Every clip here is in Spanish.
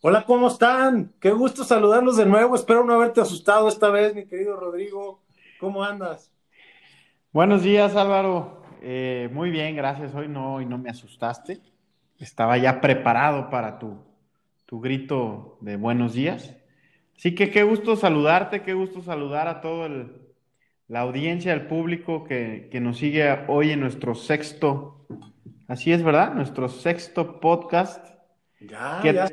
Hola, ¿cómo están? Qué gusto saludarlos de nuevo. Espero no haberte asustado esta vez, mi querido Rodrigo. ¿Cómo andas? Buenos días, Álvaro. Eh, muy bien, gracias. Hoy no, hoy no me asustaste. Estaba ya preparado para tu, tu grito de buenos días. Así que qué gusto saludarte, qué gusto saludar a toda la audiencia, el público que, que nos sigue hoy en nuestro sexto, así es, ¿verdad? Nuestro sexto podcast. Ya, ¿Qué- ya,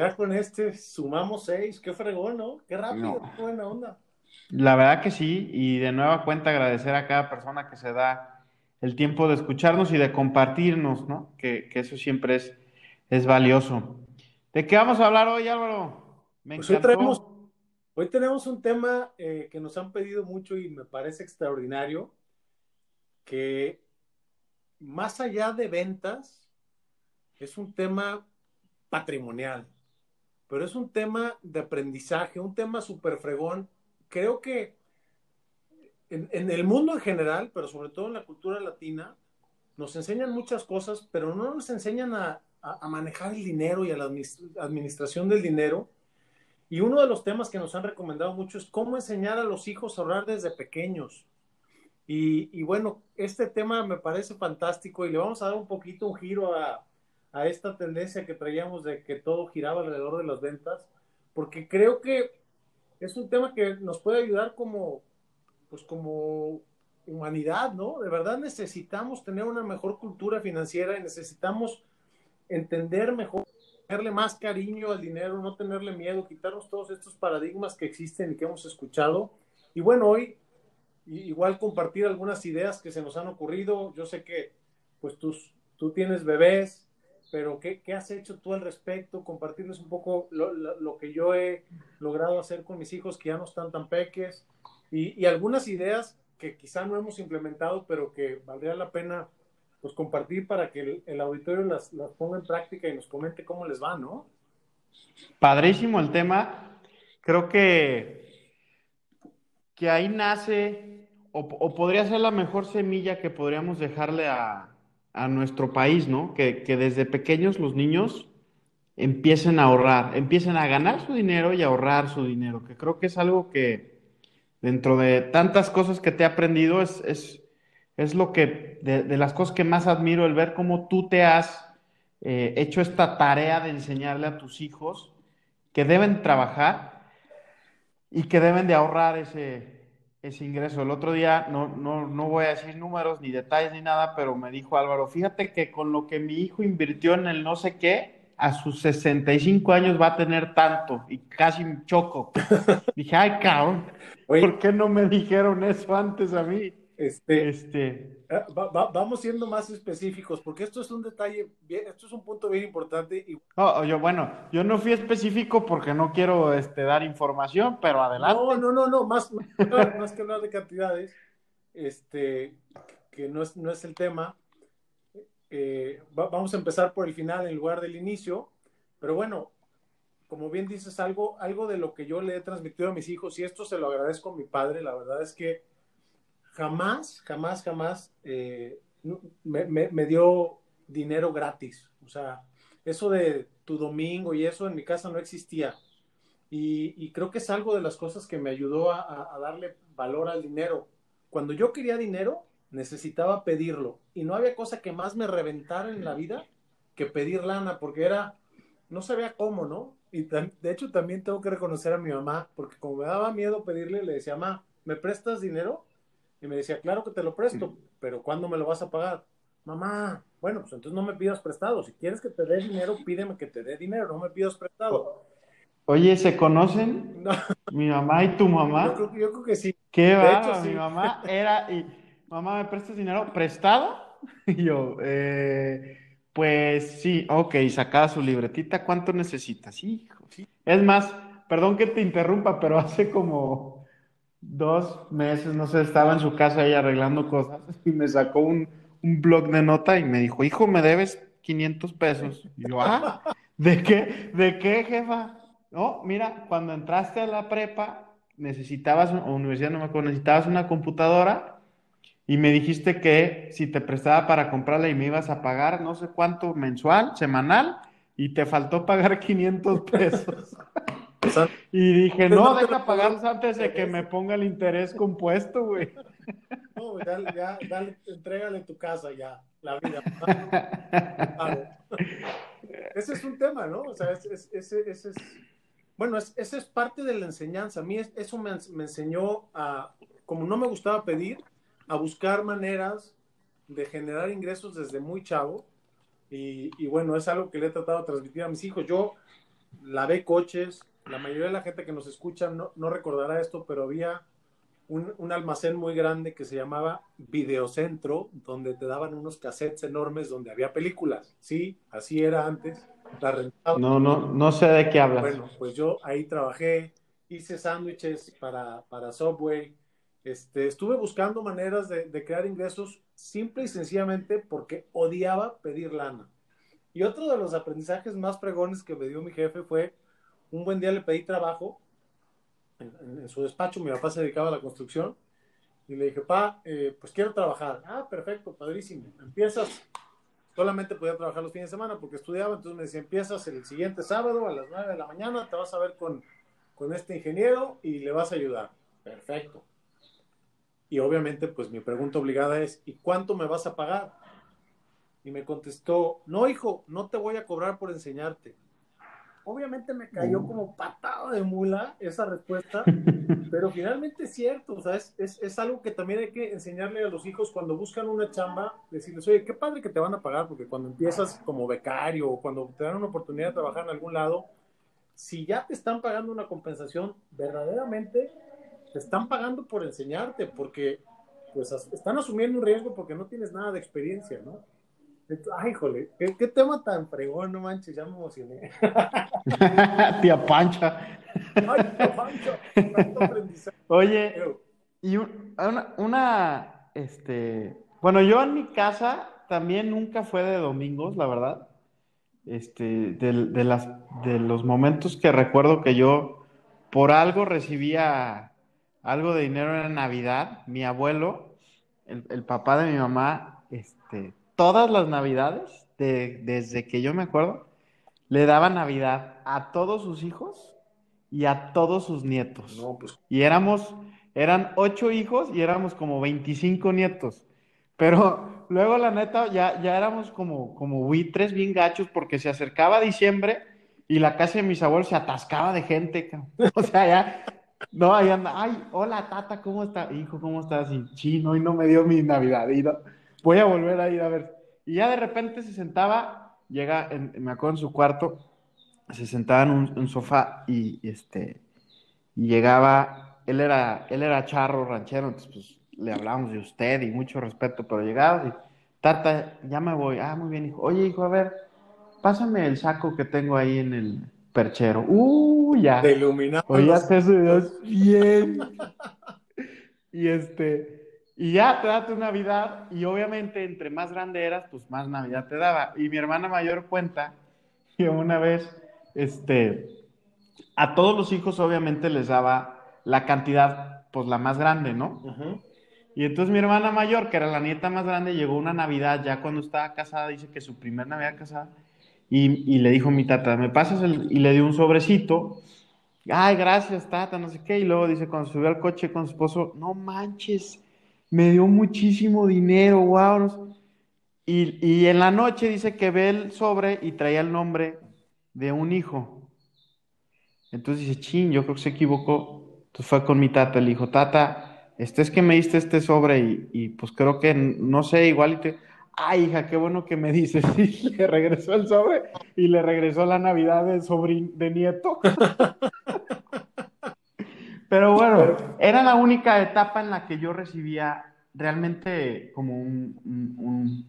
ya con este sumamos seis. Qué fregón, ¿no? Qué rápido, No. qué buena onda. La verdad que sí, y de nueva cuenta agradecer a cada persona que se da el tiempo de escucharnos y de compartirnos, ¿no? Que, que eso siempre es, es valioso. ¿De qué vamos a hablar hoy, Álvaro? Me Pues hoy encantó. traemos- Hoy tenemos un tema eh, que nos han pedido mucho y me parece extraordinario, que más allá de ventas, es un tema patrimonial, pero es un tema de aprendizaje, un tema súper fregón. Creo que en, el mundo en general, pero sobre todo en la cultura latina, nos enseñan muchas cosas, pero no nos enseñan a, manejar el dinero y a la administración del dinero. Y uno de los temas que nos han recomendado mucho es cómo enseñar a los hijos a ahorrar desde pequeños. Y, y bueno, este tema me parece fantástico y le vamos a dar un poquito un giro a, a esta tendencia que traíamos de que todo giraba alrededor de las ventas, porque creo que es un tema que nos puede ayudar como, pues como humanidad, ¿no? De verdad necesitamos tener una mejor cultura financiera y necesitamos entender mejor, tenerle más cariño al dinero, no tenerle miedo, quitarnos todos estos paradigmas que existen y que hemos escuchado. Y bueno, hoy igual compartir algunas ideas que se nos han ocurrido. Yo sé que pues tus, tú tienes bebés, pero ¿qué, qué has hecho tú al respecto? Compartirles un poco lo, lo- lo que yo he logrado hacer con mis hijos que ya no están tan peques y, y algunas ideas que quizá no hemos implementado, pero que valdría la pena pues compartir para que el, el auditorio las, las ponga en práctica y nos comente cómo les va, ¿no? Padrísimo el tema. Creo que, que ahí nace, o, o podría ser la mejor semilla que podríamos dejarle a, a nuestro país, ¿no? Que, que desde pequeños los niños empiecen a ahorrar, empiecen a ganar su dinero y a ahorrar su dinero, que creo que es algo que dentro de tantas cosas que te he aprendido es, es, es lo que, de, de las cosas que más admiro, el ver cómo tú te has eh, hecho esta tarea de enseñarle a tus hijos que deben trabajar y que deben de ahorrar ese, ese ingreso. El otro día, no, no, no voy a decir números ni detalles ni nada, pero me dijo Álvaro, fíjate que con lo que mi hijo invirtió en el no sé qué, a sus 65 años va a tener tanto y casi me choco. Dije, ay, cabrón, ¿por qué no me dijeron eso antes a mí? Este, Este, Ah, va- va- vamos siendo más específicos, porque esto es un detalle, bien- esto es un punto bien importante y no, yo, bueno, yo no fui específico porque no quiero este, dar información, pero adelante. no, no, no, no, más, más que hablar- más que hablar de cantidades, este, que no es, no es el tema. Eh, va- vamos a empezar por el final en lugar del inicio, pero bueno, como bien dices, algo, algo de lo que yo le he transmitido a mis hijos, y esto se lo agradezco a mi padre, la verdad es que jamás, jamás, jamás eh, me, dio dinero gratis. O sea, eso de tu domingo y eso en mi casa no existía. Y, creo que es algo de las cosas que me ayudó a, a- darle valor al dinero. Cuando yo quería dinero, necesitaba pedirlo. Y no había cosa que más me reventara en la vida que pedir lana, porque era, no sabía cómo, ¿no? Y de hecho también tengo que reconocer a mi mamá, porque como me daba miedo pedirle, le decía, mamá, ¿me prestas dinero? Y me decía, claro que te lo presto, pero ¿cuándo me lo vas a pagar? Mamá, bueno, pues entonces no me pidas prestado. Si quieres que te dé dinero, pídeme que te dé dinero, no me pidas prestado. Oye, ¿se conocen No, mi mamá y tu mamá? yo, creo, yo creo que sí. Qué De bárbaro, hecho, sí. mi mamá era y mamá, ¿me prestas dinero prestado? Y yo, eh, pues sí, ok, sacaba su libretita, ¿cuánto necesitas? Hijo. Sí. Es más, perdón que te interrumpa, pero hace como dos meses, no sé, estaba en su casa ahí arreglando cosas y me sacó un, un blog de nota y me dijo, hijo, me debes 500 pesos. Y yo, ah, ¿de qué? ¿De qué, jefa? No, mira, cuando entraste a la prepa, necesitabas, o universidad, no me acuerdo, necesitabas una computadora y me dijiste que si te prestaba para comprarla y me ibas a pagar no sé cuánto mensual, semanal, y te faltó pagar 500 pesos. Y dije, no, deja pagarlos antes de que me ponga el interés compuesto, güey. No, dale, ya, dale, entrégale tu casa ya, la vida. Ese es un tema, ¿no? O sea, ese, ese, ese es, bueno, ese es parte de la enseñanza. A mí eso me, me enseñó a, como no me gustaba pedir, a buscar maneras de generar ingresos desde muy chavo. Y, y, bueno, es algo que le he tratado de transmitir a mis hijos. Yo lavé coches, la mayoría de la gente que nos escucha no, no recordará esto, pero había un, un, almacén muy grande que se llamaba Videocentro, donde te daban unos cassettes enormes donde había películas. Sí, así era antes. La No, no, no sé de qué hablas. Bueno, pues yo ahí trabajé, hice sándwiches para, para Subway. Este, estuve buscando maneras de, de crear ingresos simple y sencillamente porque odiaba pedir lana. Y otro de los aprendizajes más pregones que me dio mi jefe fue, un buen día le pedí trabajo en, su despacho, mi papá se dedicaba a la construcción, y le dije, pa, eh, pues quiero trabajar. Ah, perfecto, padrísimo. Empiezas, solamente podía trabajar los fines de semana porque estudiaba, entonces me decía, empiezas el siguiente sábado a las 9 de la mañana, te vas a ver con, con este ingeniero y le vas a ayudar. Perfecto. Y obviamente, pues mi pregunta obligada es, ¿y cuánto me vas a pagar? Y me contestó, no, hijo, no te voy a cobrar por enseñarte. Obviamente me cayó como patada de mula esa respuesta, pero finalmente es cierto, o sea, es, es, es, algo que también hay que enseñarle a los hijos cuando buscan una chamba, decirles, oye, qué padre que te van a pagar, porque cuando empiezas como becario o cuando te dan una oportunidad de trabajar en algún lado, si ya te están pagando una compensación, verdaderamente te están pagando por enseñarte, porque pues están asumiendo un riesgo porque no tienes nada de experiencia, ¿no? Ay, híjole, ¿qué, tema tan fregón, no manches, ya me emocioné. tía Pancha. Ay, tía Pancha, Oye, y una, una, este, bueno, yo en mi casa también nunca fue de domingos, la verdad. Este, de, de, las, de los momentos que recuerdo que yo por algo recibía algo de dinero en Navidad, mi abuelo, el, el papá de mi mamá, este, todas las navidades, desde que yo me acuerdo, le daba Navidad a todos sus hijos y a todos sus nietos. Pues. Y éramos, eran ocho hijos y éramos como 25 nietos. Pero luego, la neta, ya, ya éramos como, como buitres bien gachos porque se acercaba diciembre y la casa de mis abuelos se atascaba de gente. O sea, ya, no, ahí anda, ay, hola tata, ¿cómo está? Hijo, ¿cómo estás? Y chino, y no me dio mi Navidad. Y voy a volver a ir a ver. Y ya de repente se sentaba, llega, me acuerdo en su cuarto, se sentaba en un, sofá y, este, y llegaba, él era, él era charro, ranchero, entonces pues le hablábamos de usted y mucho respeto, pero llegaba y, tata, ya me voy, ah, muy bien, hijo, oye, hijo, a ver, pásame el saco que tengo ahí en el perchero, uh, ya. De iluminado. Oye, hace Dios, bien. y este, y ya te da tu Navidad y obviamente entre más grande eras, pues más Navidad te daba. Y mi hermana mayor cuenta que una vez, este, a todos los hijos obviamente les daba la cantidad, pues la más grande, ¿no? Y entonces mi hermana mayor, que era la nieta más grande, llegó una Navidad ya cuando estaba casada, dice que su primer Navidad casada, y, y le dijo mi tata, ¿me pasas el...? Y le dio un sobrecito. Ay, gracias, tata, no sé qué. Y luego dice, cuando subió al coche con su esposo, no manches, me dio muchísimo dinero, wow. Y, y, en la noche dice que ve el sobre y traía el nombre de un hijo. Entonces dice, chin, yo creo que se equivocó. Entonces fue con mi tata, le dijo, tata, este es que me diste este sobre y, y pues creo que, no sé, igual y te... Ay, hija, qué bueno que me dices. Y le regresó el sobre y le regresó la Navidad de sobrin, de nieto. Pero bueno, era la única etapa en la que yo recibía realmente como un,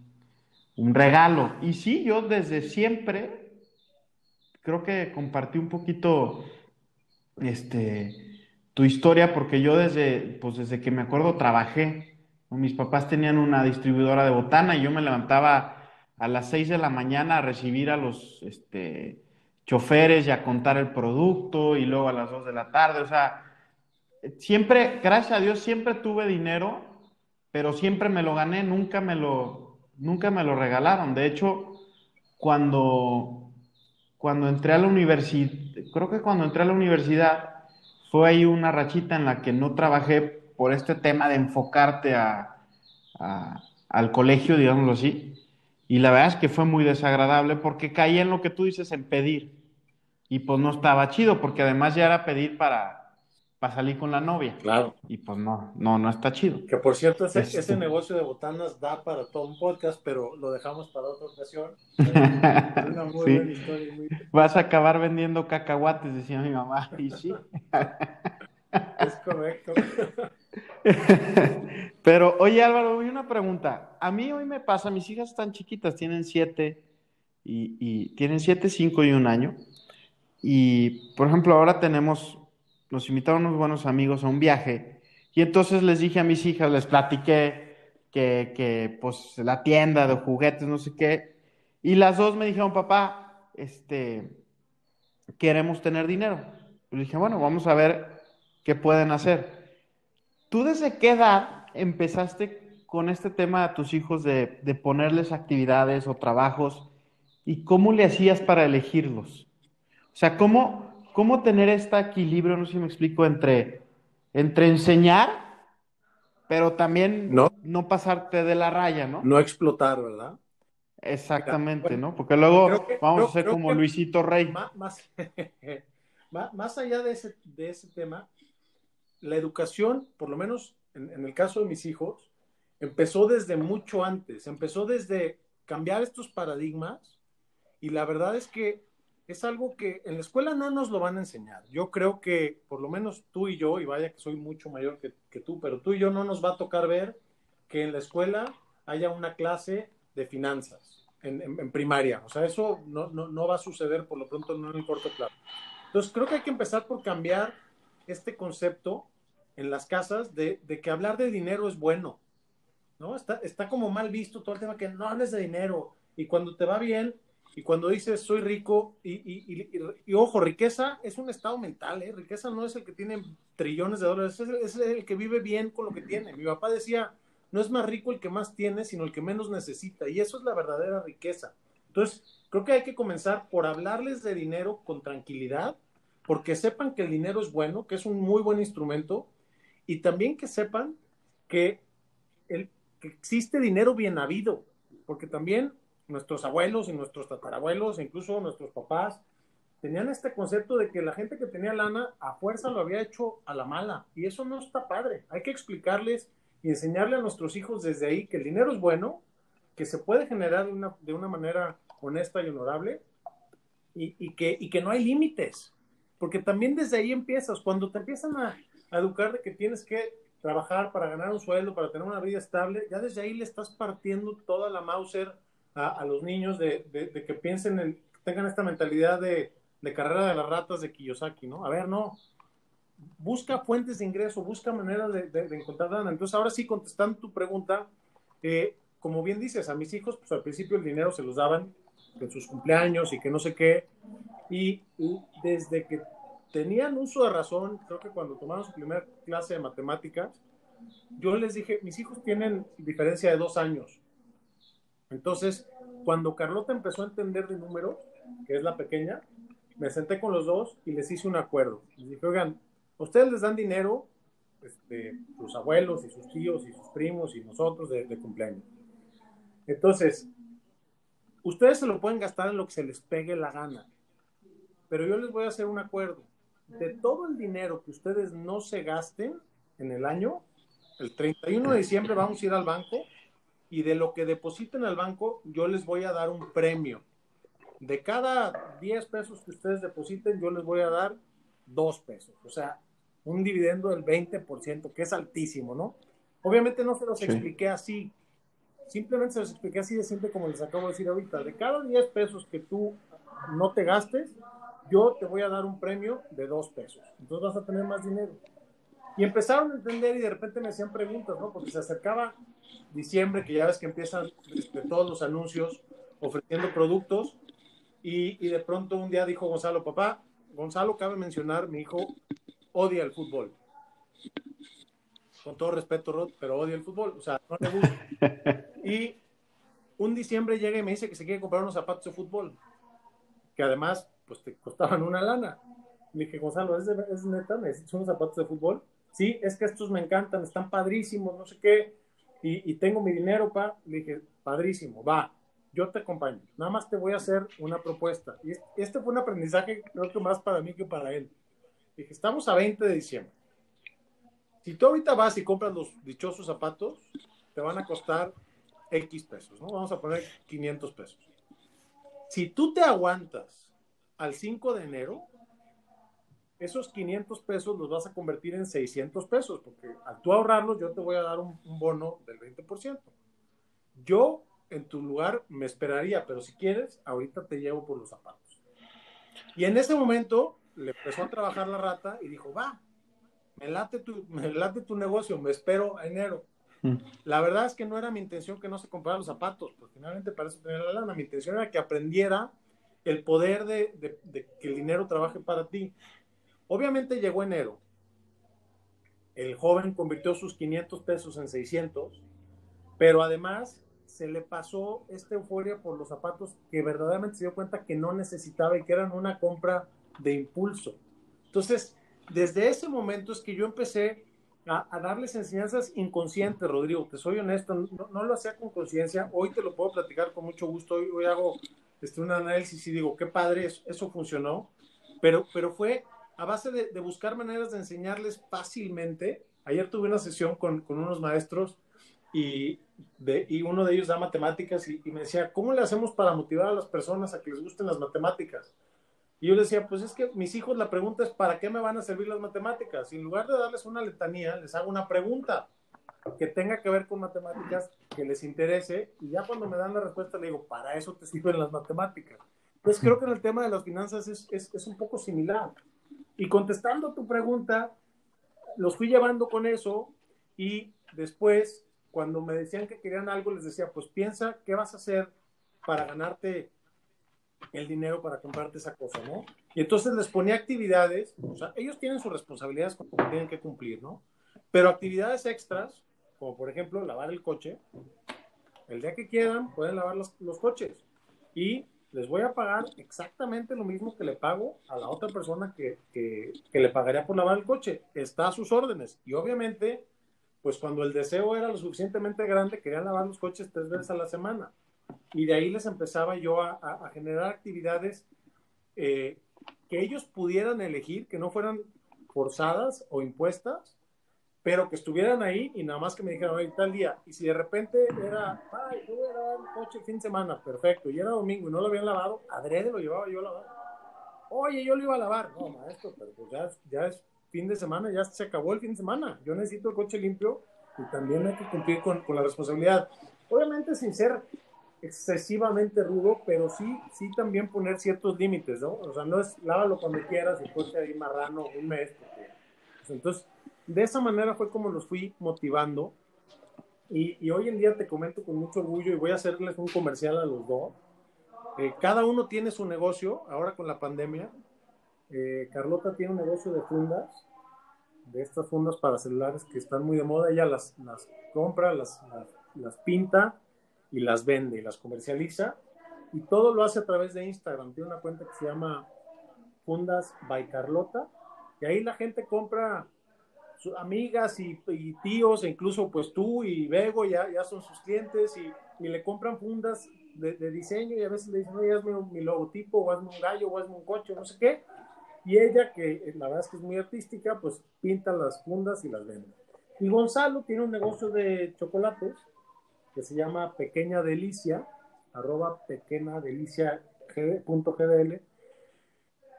un, regalo. Y sí, yo desde siempre creo que compartí un poquito este, tu historia, porque yo desde, pues desde que me acuerdo trabajé. Mis papás tenían una distribuidora de botana y yo me levantaba a las 6 de la mañana a recibir a los este, choferes y a contar el producto y luego a las 2 de la tarde. O sea, siempre, gracias a Dios, siempre tuve dinero, pero siempre me lo gané, nunca me lo, nunca me lo regalaron. De hecho, cuando cuando entré a la universidad, creo que cuando entré a la universidad fue ahí una rachita en la que no trabajé por este tema de enfocarte a, al colegio, digámoslo así. Y la verdad es que fue muy desagradable porque caía en lo que tú dices, en pedir. Y pues no estaba chido, porque además ya era pedir para, para salir con la novia. Claro. Y pues no, no, no está chido. Que por cierto, ese, ese este. negocio de botanas da para todo un podcast, pero lo dejamos para otra ocasión. Una muy buena historia. Muy... Vas a acabar vendiendo cacahuates, decía mi mamá. Y sí. es correcto. Pero, oye Álvaro, una pregunta. A mí hoy me pasa, mis hijas están chiquitas, tienen siete y, tienen siete, cinco y un año. Y, por ejemplo, ahora tenemos, nos invitaron unos buenos amigos a un viaje y entonces les dije a mis hijas, les platiqué que, que pues, la tienda de juguetes, no sé qué, y las dos me dijeron, papá, este, queremos tener dinero. Y dije, bueno, vamos a ver qué pueden hacer. ¿Tú desde qué edad empezaste con este tema a tus hijos de, ponerles actividades o trabajos y cómo le hacías para elegirlos? O sea, ¿cómo, cómo tener este equilibrio, no sé si me explico, entre, entre enseñar, pero también no, no pasarte de la raya, ¿no? No explotar, ¿verdad? Exactamente, ¿no? Porque luego vamos a ser como Luisito Rey. Más, más, allá de ese, de ese tema, la educación, por lo menos en, el caso de mis hijos, empezó desde mucho antes, empezó desde cambiar estos paradigmas y la verdad es que es algo que en la escuela no nos lo van a enseñar. Yo creo que por lo menos tú y yo, y vaya que soy mucho mayor que, tú, pero tú y yo no nos va a tocar ver que en la escuela haya una clase de finanzas en, primaria. O sea, eso no, no, va a suceder por lo pronto no en el corto plazo. Entonces creo que hay que empezar por cambiar este concepto en las casas de, que hablar de dinero es bueno, ¿no? Está, está como mal visto todo el tema que no hables de dinero y cuando te va bien y cuando dices soy rico y, y, ojo, riqueza es un estado mental, ¿eh? Riqueza no es el que tiene trillones de dólares, es el, es el que vive bien con lo que tiene. Mi papá decía, no es más rico el que más tiene, sino el que menos necesita y eso es la verdadera riqueza. Entonces, creo que hay que comenzar por hablarles de dinero con tranquilidad, porque sepan que el dinero es bueno, que es un muy buen instrumento y también que sepan que, el, existe dinero bien habido, porque también nuestros abuelos y nuestros tatarabuelos, incluso nuestros papás, tenían este concepto de que la gente que tenía lana a fuerza lo había hecho a la mala, y eso no está padre. Hay que explicarles y enseñarle a nuestros hijos desde ahí que el dinero es bueno, que se puede generar una, de una manera honesta y honorable, y, y, que, y que no hay límites, porque también desde ahí empiezas, cuando te empiezan a, a educar de que tienes que trabajar para ganar un sueldo, para tener una vida estable, ya desde ahí le estás partiendo toda la Mauser a, los niños de, que piensen, en, tengan esta mentalidad de, carrera de las ratas de Kiyosaki, ¿no? A ver, no. Busca fuentes de ingreso, busca maneras de, encontrar lana. Entonces, ahora sí, contestando tu pregunta, eh, como bien dices, a mis hijos, pues al principio el dinero se los daban en sus cumpleaños y que no sé qué. y desde que tenían uso de razón, creo que cuando tomaron su primera clase de matemáticas, yo les dije, mis hijos tienen diferencia de dos años. Entonces, cuando Carlota empezó a entender de números, que es la pequeña, me senté con los dos y les hice un acuerdo. Les dije, oigan, ustedes les dan dinero, este, sus abuelos y sus tíos y sus primos y nosotros de, de cumpleaños. Entonces, ustedes se lo pueden gastar en lo que se les pegue la gana, pero yo les voy a hacer un acuerdo de todo el dinero que ustedes no se gasten en el año, el 31 de diciembre vamos a ir al banco y de lo que depositen al banco yo les voy a dar un premio. De cada 10 pesos que ustedes depositen yo les voy a dar 2 pesos. O sea, un dividendo del 20%, que es altísimo, ¿no? Obviamente no se los expliqué así. Simplemente se los expliqué así de simple como les acabo de decir ahorita. De cada 10 pesos que tú no te gastes, yo te voy a dar un premio de dos pesos. Entonces vas a tener más dinero. Y empezaron a entender y de repente me hacían preguntas, ¿no? Porque se acercaba diciembre, que ya ves que empiezan este, todos los anuncios ofreciendo productos. Y, y, de pronto un día dijo Gonzalo, papá, Gonzalo, cabe mencionar, mi hijo odia el fútbol. Con todo respeto, Rod, pero odia el fútbol. O sea, no le gusta. Y un diciembre llega y me dice que se quiere comprar unos zapatos de fútbol. Que además pues te costaban una lana. Le dije, Gonzalo, ¿es, es neta? ¿Necesitas unos zapatos de fútbol? Sí, es que estos me encantan, están padrísimos, no sé qué, y, tengo mi dinero, pa. Le dije, padrísimo, va, yo te acompaño. Nada más te voy a hacer una propuesta. Y este fue un aprendizaje, creo que más para mí que para él. Dije, estamos a 20 de diciembre. Si tú ahorita vas y compras los dichosos zapatos, te van a costar X pesos, ¿no? Vamos a poner 500 pesos. Si tú te aguantas al 5 de enero, esos 500 pesos los vas a convertir en 600 pesos, porque al tú ahorrarlos, yo te voy a dar un, bono del 20%. Yo, en tu lugar, me esperaría, pero si quieres, ahorita te llevo por los zapatos. Y en ese momento le empezó a trabajar la rata y dijo, va, me late tu, me late tu negocio, me espero a enero. Mm. La verdad es que no era mi intención que no se comprara los zapatos, porque finalmente para eso tenía la lana. Mi intención era que aprendiera el poder de, de que el dinero trabaje para ti. Obviamente llegó enero. El joven convirtió sus 500 pesos en 600, pero además se le pasó esta euforia por los zapatos que verdaderamente se dio cuenta que no necesitaba y que eran una compra de impulso. Entonces, desde ese momento es que yo empecé a, darles enseñanzas inconscientes, Rodrigo, te soy honesto, no, lo hacía con conciencia, hoy te lo puedo platicar con mucho gusto, hoy, hago este, un análisis y digo, qué padre, eso, eso funcionó, pero, pero fue a base de, buscar maneras de enseñarles fácilmente. Ayer tuve una sesión con, unos maestros y, y, uno de ellos da matemáticas y, me decía, ¿cómo le hacemos para motivar a las personas a que les gusten las matemáticas? Y yo le decía, pues es que mis hijos la pregunta es, ¿para qué me van a servir las matemáticas? Y en lugar de darles una letanía, les hago una pregunta que tenga que ver con matemáticas, que les interese, y ya cuando me dan la respuesta le digo, para eso te sirven las matemáticas. Pues creo que en el tema de las finanzas es, es, es un poco similar. Y contestando tu pregunta, los fui llevando con eso y después, cuando me decían que querían algo, les decía, pues piensa qué vas a hacer para ganarte el dinero para comprarte esa cosa, ¿no? Y entonces les ponía actividades, o sea, ellos tienen sus responsabilidades que tienen que cumplir, ¿no? Pero actividades extras, como por ejemplo lavar el coche, el día que quieran pueden lavar los, los coches. Y les voy a pagar exactamente lo mismo que le pago a la otra persona que, que, le pagaría por lavar el coche. Está a sus órdenes. Y obviamente, pues cuando el deseo era lo suficientemente grande, querían lavar los coches tres veces a la semana. Y de ahí les empezaba yo a, generar actividades eh, que ellos pudieran elegir, que no fueran forzadas o impuestas, pero que estuvieran ahí y nada más que me dijeran, oye, tal día. Y si de repente era, ay, yo voy a lavar el coche fin de semana, perfecto, y era domingo y no lo habían lavado, adrede lo llevaba yo a lavar. Oye, yo lo iba a lavar. No, maestro, pero pues ya, ya es fin de semana, ya se acabó el fin de semana. Yo necesito el coche limpio y también hay que cumplir con, con la responsabilidad. Obviamente sin ser excesivamente rudo, pero sí, sí también poner ciertos límites, ¿no? O sea, no es lávalo cuando quieras y coche ahí marrano un mes. Pues, entonces, de esa manera fue como los fui motivando. Y, hoy en día te comento con mucho orgullo y voy a hacerles un comercial a los dos. Eh, cada uno tiene su negocio, ahora con la pandemia. Eh, Carlota tiene un negocio de fundas, de estas fundas para celulares que están muy de moda. Ella las, las compra, las, las, pinta y las vende y las comercializa. Y todo lo hace a través de Instagram. Tiene una cuenta que se llama Fundas by Carlota. Y ahí la gente compra amigas y, tíos, e incluso pues tú y Bego ya, ya son sus clientes y, le compran fundas de, diseño y a veces le dicen, oye, hazme mi logotipo, o hazme un gallo, o hazme un coche, no sé qué. Y ella, que eh, la verdad es que es muy artística, pues pinta las fundas y las vende. Y Gonzalo tiene un negocio de chocolates que se llama Pequeña Delicia, arroba pequeña delicia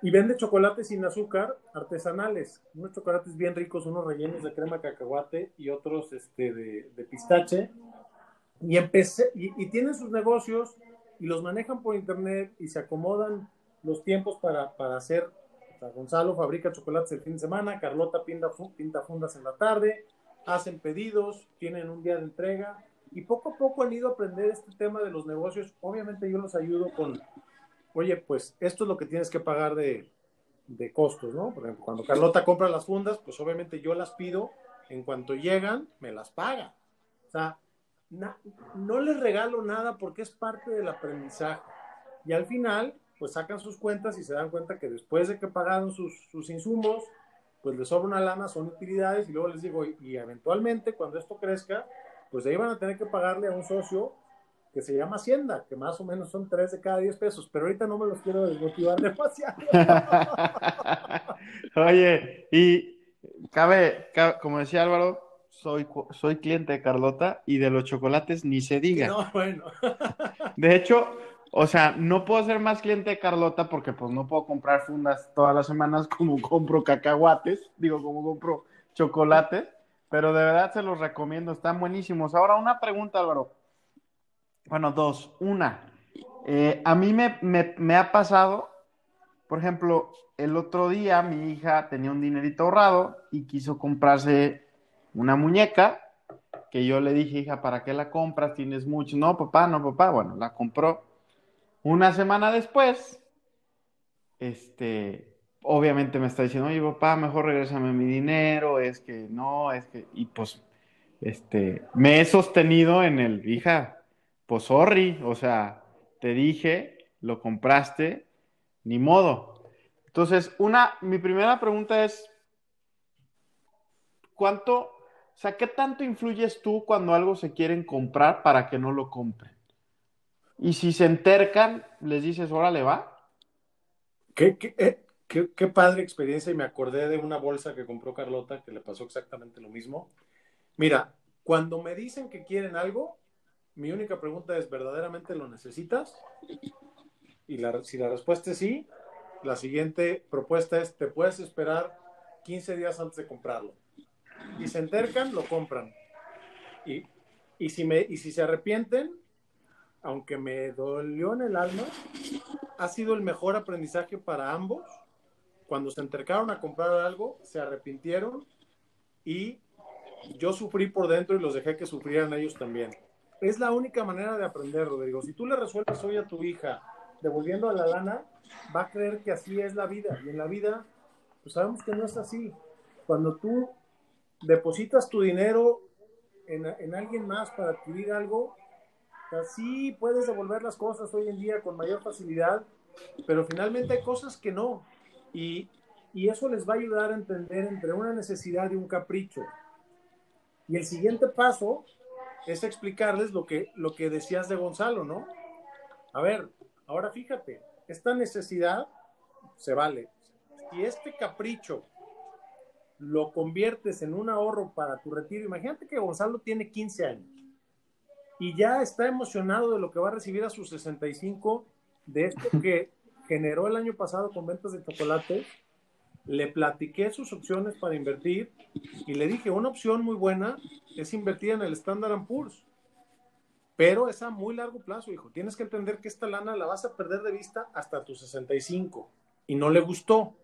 y vende chocolates sin azúcar artesanales, unos chocolates bien ricos, unos rellenos de crema cacahuate y otros este, de, pistache. Y, empecé, y, tienen sus negocios y los manejan por internet y se acomodan los tiempos para, para hacer. Gonzalo fabrica chocolates el fin de semana, Carlota pinta, pinta fundas en la tarde, hacen pedidos, tienen un día de entrega y poco a poco han ido a aprender este tema de los negocios. Obviamente yo los ayudo con oye, pues esto es lo que tienes que pagar de, costos, ¿no? Por ejemplo, cuando Carlota compra las fundas, pues obviamente yo las pido, en cuanto llegan, me las paga. O sea, no les regalo nada porque es parte del aprendizaje. Y al final, pues sacan sus cuentas y se dan cuenta que después de que pagaron sus, sus insumos, pues les sobra una lana, son utilidades y luego les digo, y, eventualmente cuando esto crezca, pues ahí van a tener que pagarle a un socio que se llama Hacienda, que más o menos son tres de cada diez pesos, pero ahorita no me los quiero desmotivar demasiado. Oye, y cabe, como decía Álvaro, soy, soy cliente de Carlota y de los chocolates ni se diga. No, bueno. De hecho, o sea, no puedo ser más cliente de Carlota porque pues no puedo comprar fundas todas las semanas como compro cacahuates, digo, como compro chocolates, pero de verdad se los recomiendo, están buenísimos. Ahora, una pregunta, Álvaro. Bueno, dos. Una, eh, a mí me, ha pasado, por ejemplo, el otro día mi hija tenía un dinerito ahorrado y quiso comprarse una muñeca que yo le dije, hija, ¿para qué la compras? Tienes mucho. No, papá, no, papá. Bueno, la compró una semana después, este, obviamente me está diciendo, oye, papá, mejor regrésame mi dinero, es que no, es que, y pues, este, me he sostenido en el, hija, pues sorry, o sea, te dije, lo compraste, ni modo. Entonces, una, mi primera pregunta es, ¿cuánto, o sea, qué tanto influyes tú cuando algo se quieren comprar para que no lo compren? Y si se entercan, les dices, órale, va. ¿Qué, eh, qué, qué, padre experiencia y me acordé de una bolsa que compró Carlota que le pasó exactamente lo mismo. Mira, cuando me dicen que quieren algo, mi única pregunta es, ¿verdaderamente lo necesitas? Y si la respuesta es sí, la siguiente propuesta es, te puedes esperar 15 días antes de comprarlo. Y se entercan, lo compran. Y, y, si, me, y si se arrepienten, aunque me dolió en el alma, ha sido el mejor aprendizaje para ambos. Cuando se entercaron a comprar algo, se arrepintieron y yo sufrí por dentro y los dejé que sufrieran ellos también. Es la única manera de aprender, Rodrigo. Si tú le resuelves hoy a tu hija devolviendo a la lana, va a creer que así es la vida. Y en la vida, pues sabemos que no es así. Cuando tú depositas tu dinero en, en alguien más para adquirir algo, sí puedes devolver las cosas hoy en día con mayor facilidad, pero finalmente hay cosas que no. Y, y eso les va a ayudar a entender entre una necesidad y un capricho. Y el siguiente paso es explicarles lo que, lo que decías de Gonzalo, ¿no? A ver, ahora fíjate, esta necesidad se vale. Si este capricho lo conviertes en un ahorro para tu retiro, imagínate que Gonzalo tiene 15 años y ya está emocionado de lo que va a recibir a sus 65 de esto que generó el año pasado con ventas de chocolate. Le platiqué sus opciones para invertir y le dije, una opción muy buena es invertir en el Standard Poor's, pero es a muy largo plazo, hijo. Tienes que entender que esta lana la vas a perder de vista hasta tus 65 y no le gustó.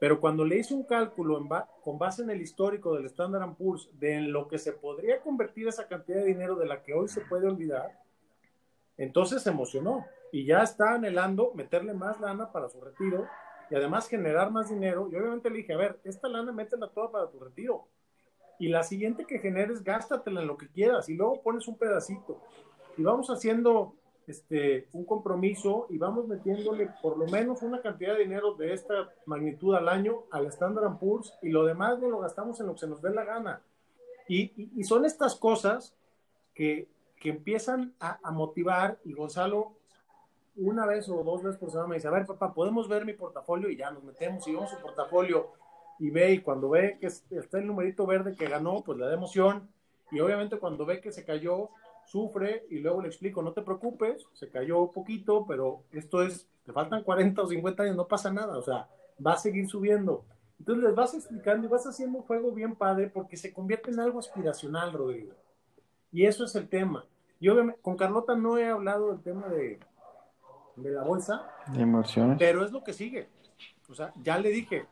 Pero cuando le hice un cálculo con base en el histórico del Standard Poor's de en lo que se podría convertir esa cantidad de dinero de la que hoy se puede olvidar, entonces se emocionó y ya está anhelando meterle más lana para su retiro y además generar más dinero. Y obviamente le dije, a ver, esta lana métela toda para tu retiro. Y la siguiente que generes, gástatela en lo que quieras y luego pones un pedacito. Y vamos haciendo este, un compromiso y vamos metiéndole por lo menos una cantidad de dinero de esta magnitud al año al Standard Poor's y lo demás no lo gastamos en lo que se nos dé la gana. Y, y, son estas cosas que, que empiezan a, a, motivar y Gonzalo una vez o dos veces por semana me dice, a ver papá, podemos ver mi portafolio y ya nos metemos y vemos su portafolio y ve y cuando ve que está el numerito verde que ganó, pues le da emoción y obviamente cuando ve que se cayó, sufre y luego le explico, no te preocupes, se cayó poquito, pero esto es, te faltan 40 o 50 años, no pasa nada, o sea, va a seguir subiendo. Entonces les vas explicando y vas haciendo un juego bien padre porque se convierte en algo aspiracional, Rodrigo. Y eso es el tema. Yo con Carlota no he hablado del tema de, de la bolsa. De inversiones. Pero es lo que sigue. O sea, ya le dije,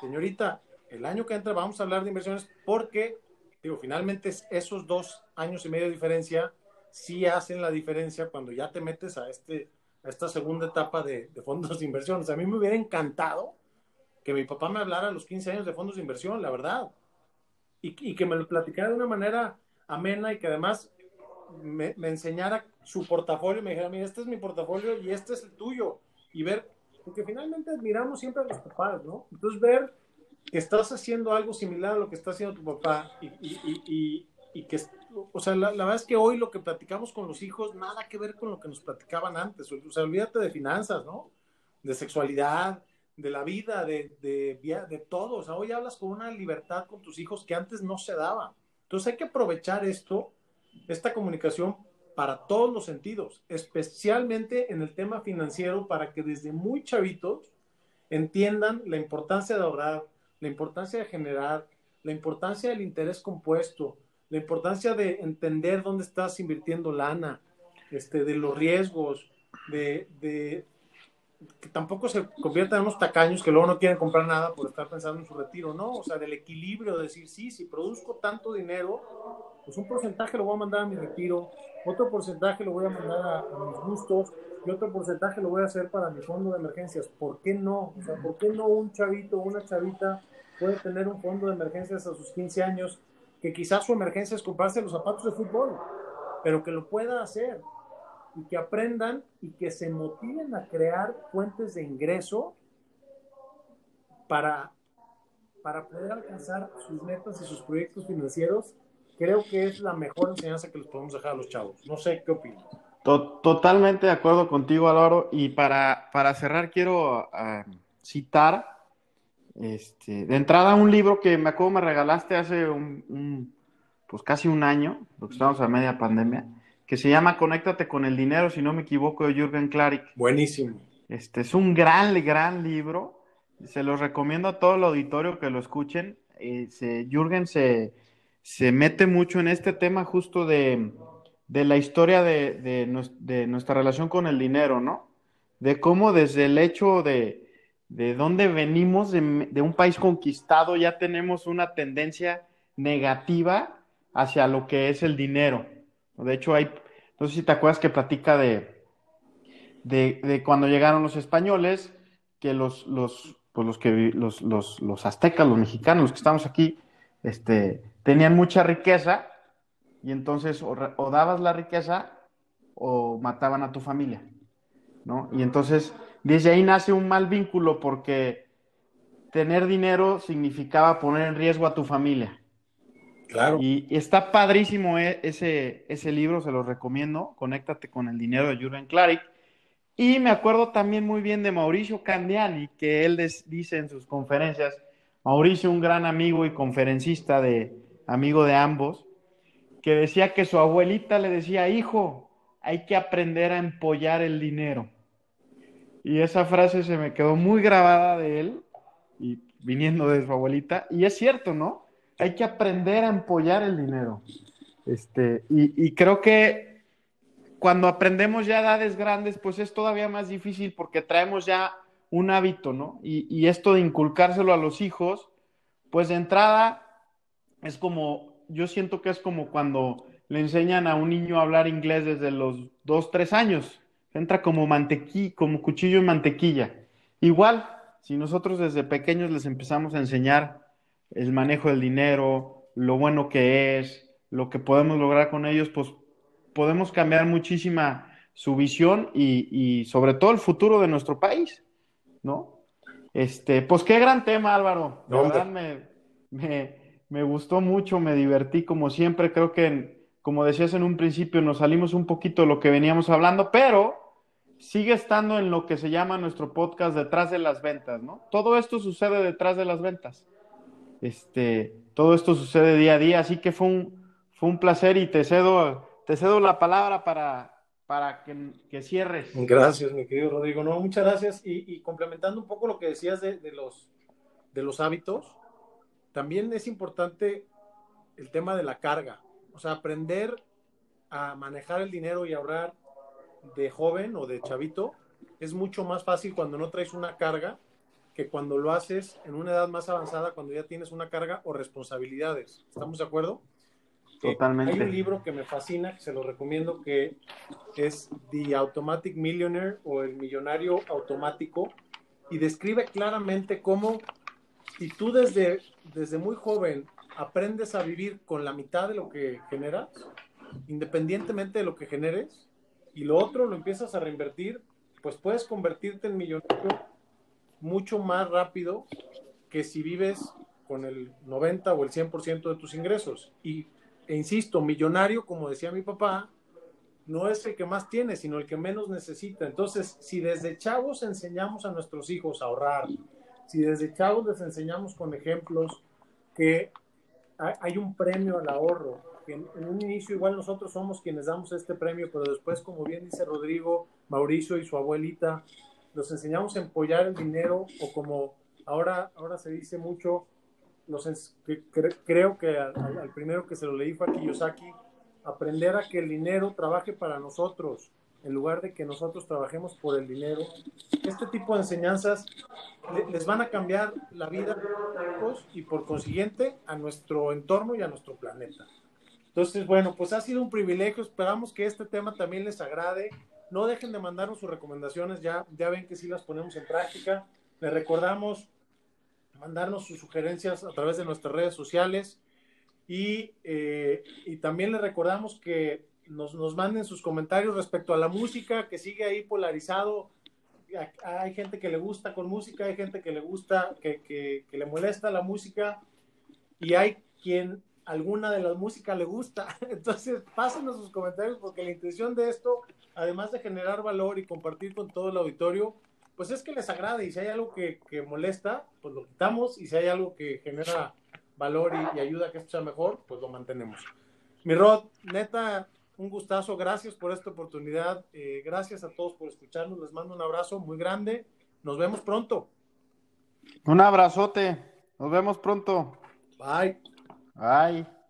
señorita, el año que entra vamos a hablar de inversiones porque digo, finalmente esos dos años y medio de diferencia sí hacen la diferencia cuando ya te metes a, este, a esta segunda etapa de, fondos de inversión. a mí me hubiera encantado que mi papá me hablara a los 15 años de fondos de inversión, la verdad. Y, que me lo platicara de una manera amena y que además me, enseñara su portafolio me dijera, mira, este es mi portafolio y este es el tuyo. Y ver, porque finalmente admiramos siempre a los papás, ¿no? Entonces ver que estás haciendo algo similar a lo que está haciendo tu papá y, y, y, que, o sea, la, la, verdad es que hoy lo que platicamos con los hijos, nada que ver con lo que nos platicaban antes. O sea, olvídate de finanzas, ¿no? De sexualidad, de la vida, de, de, de todo. O sea, hoy hablas con una libertad con tus hijos que antes no se daba. Entonces hay que aprovechar esto, esta comunicación para todos los sentidos, especialmente en el tema financiero, para que desde muy chavitos entiendan la importancia de ahorrar, la importancia de generar, la importancia del interés compuesto, la importancia de entender dónde estás invirtiendo lana, este, de los riesgos, de, de, que tampoco se conviertan en unos tacaños que luego no quieren comprar nada por estar pensando en su retiro, ¿no? O sea, del equilibrio, de decir, sí, si produzco tanto dinero, pues un porcentaje lo voy a mandar a mi retiro, otro porcentaje lo voy a mandar a, a mis gustos y otro porcentaje lo voy a hacer para mi fondo de emergencias. ¿Por qué no? O sea, ¿por qué no un chavito o una chavita puede tener un fondo de emergencias a sus 15 años que quizás su emergencia es comprarse los zapatos de fútbol, pero que lo pueda hacer y que aprendan y que se motiven a crear fuentes de ingreso para, para poder alcanzar sus metas y sus proyectos financieros, creo que es la mejor enseñanza que les podemos dejar a los chavos. No sé qué opinas. Totalmente de acuerdo contigo, Álvaro. Y para, para cerrar, quiero uh, citar este, de entrada un libro que me acuerdo me regalaste hace un, pues casi un año, porque estamos a media pandemia, que se llama Conéctate con el dinero, si no me equivoco, de Jürgen Klarik. Buenísimo. Este es un gran, gran libro. Se los recomiendo a todo el auditorio que lo escuchen. Eh, se, Jürgen se, se, mete mucho en este tema justo de, de la historia de, de, de, nuestra relación con el dinero, ¿no? De cómo desde el hecho de, de dónde venimos, de, un país conquistado, ya tenemos una tendencia negativa hacia lo que es el dinero. De hecho, hay, no sé si te acuerdas que platica de, de, cuando llegaron los españoles, que los, los, pues los, que, los, los, los, aztecas, los mexicanos, los que estamos aquí, este, tenían mucha riqueza y entonces o, o, dabas la riqueza o mataban a tu familia, ¿no? Y entonces desde ahí nace un mal vínculo porque tener dinero significaba poner en riesgo a tu familia. Y, está padrísimo e, ese, ese libro, se lo recomiendo. Conéctate con el dinero de Jürgen Klarik. Y me acuerdo también muy bien de Mauricio Candiani, que él dice en sus conferencias, Mauricio, un gran amigo y conferencista de amigo de ambos, que decía que su abuelita le decía, hijo, hay que aprender a empollar el dinero. Y esa frase se me quedó muy grabada de él, y viniendo de su abuelita, y es cierto, ¿no? Hay que aprender a empollar el dinero. Este, y, y, creo que cuando aprendemos ya edades grandes, pues es todavía más difícil porque traemos ya un hábito, ¿no? Y, y, esto de inculcárselo a los hijos, pues de entrada es como, yo siento que es como cuando le enseñan a un niño a hablar inglés desde los dos, tres años. Entra como mantequilla, como cuchillo en mantequilla. Igual, si nosotros desde pequeños les empezamos a enseñar el manejo del dinero, lo bueno que es, lo que podemos lograr con ellos, pues podemos cambiar muchísima su visión y, y sobre todo el futuro de nuestro país, ¿no? Este, pues qué gran tema, Álvaro. De verdad me, me, me, gustó mucho, me divertí como siempre. Creo que, como decías en un principio, nos salimos un poquito de lo que veníamos hablando, pero sigue estando en lo que se llama nuestro podcast detrás de las ventas, ¿no? Todo esto sucede detrás de las ventas. Este, todo esto sucede día a día, así que fue un, fue un placer y te cedo, te cedo la palabra para, para que, que, cierres. Gracias, mi querido Rodrigo. No, muchas gracias. Y, y complementando un poco lo que decías de, de, los, de los hábitos, también es importante el tema de la carga. O sea, aprender a manejar el dinero y ahorrar de joven o de chavito es mucho más fácil cuando no traes una carga que cuando lo haces en una edad más avanzada, cuando ya tienes una carga o responsabilidades. ¿Estamos de acuerdo? Totalmente. Eh, hay un libro que me fascina, que se lo recomiendo, que es The Automatic Millionaire o El Millonario Automático, y describe claramente cómo si tú desde, desde muy joven aprendes a vivir con la mitad de lo que generas, independientemente de lo que generes, y lo otro lo empiezas a reinvertir, pues puedes convertirte en millonario mucho más rápido que si vives con el 90 o el 100% de tus ingresos. Y, e insisto, millonario, como decía mi papá, no es el que más tiene, sino el que menos necesita. Entonces, si desde chavos enseñamos a nuestros hijos a ahorrar, si desde chavos les enseñamos con ejemplos que hay un premio al ahorro, en, un inicio igual nosotros somos quienes damos este premio, pero después, como bien dice Rodrigo, Mauricio y su abuelita, los enseñamos a empollar el dinero o como ahora, ahora se dice mucho, los, creo que al, primero que se lo leí fue a Kiyosaki, aprender a que el dinero trabaje para nosotros, en lugar de que nosotros trabajemos por el dinero. Este tipo de enseñanzas les van a cambiar la vida y por consiguiente a nuestro entorno y a nuestro planeta. Entonces, bueno, pues ha sido un privilegio. Esperamos que este tema también les agrade. No dejen de mandarnos sus recomendaciones, ya, ya ven que sí las ponemos en práctica. Les recordamos mandarnos sus sugerencias a través de nuestras redes sociales y, eh, y también les recordamos que nos, nos, manden sus comentarios respecto a la música, que sigue ahí polarizado. Hay gente que le gusta con música, hay gente que le gusta, que, que, que le molesta la música y hay quien alguna de las músicas le gusta. Entonces, pásenos sus comentarios porque la intención de esto, además de generar valor y compartir con todo el auditorio, pues es que les agrade y si hay algo que, molesta, pues lo quitamos y si hay algo que genera valor y, ayuda a que esto sea mejor, pues lo mantenemos. Mi Rod, neta, un gustazo, gracias por esta oportunidad, eh, gracias a todos por escucharnos, les mando un abrazo muy grande, nos vemos pronto. Un abrazote, nos vemos pronto. Bye. Bye.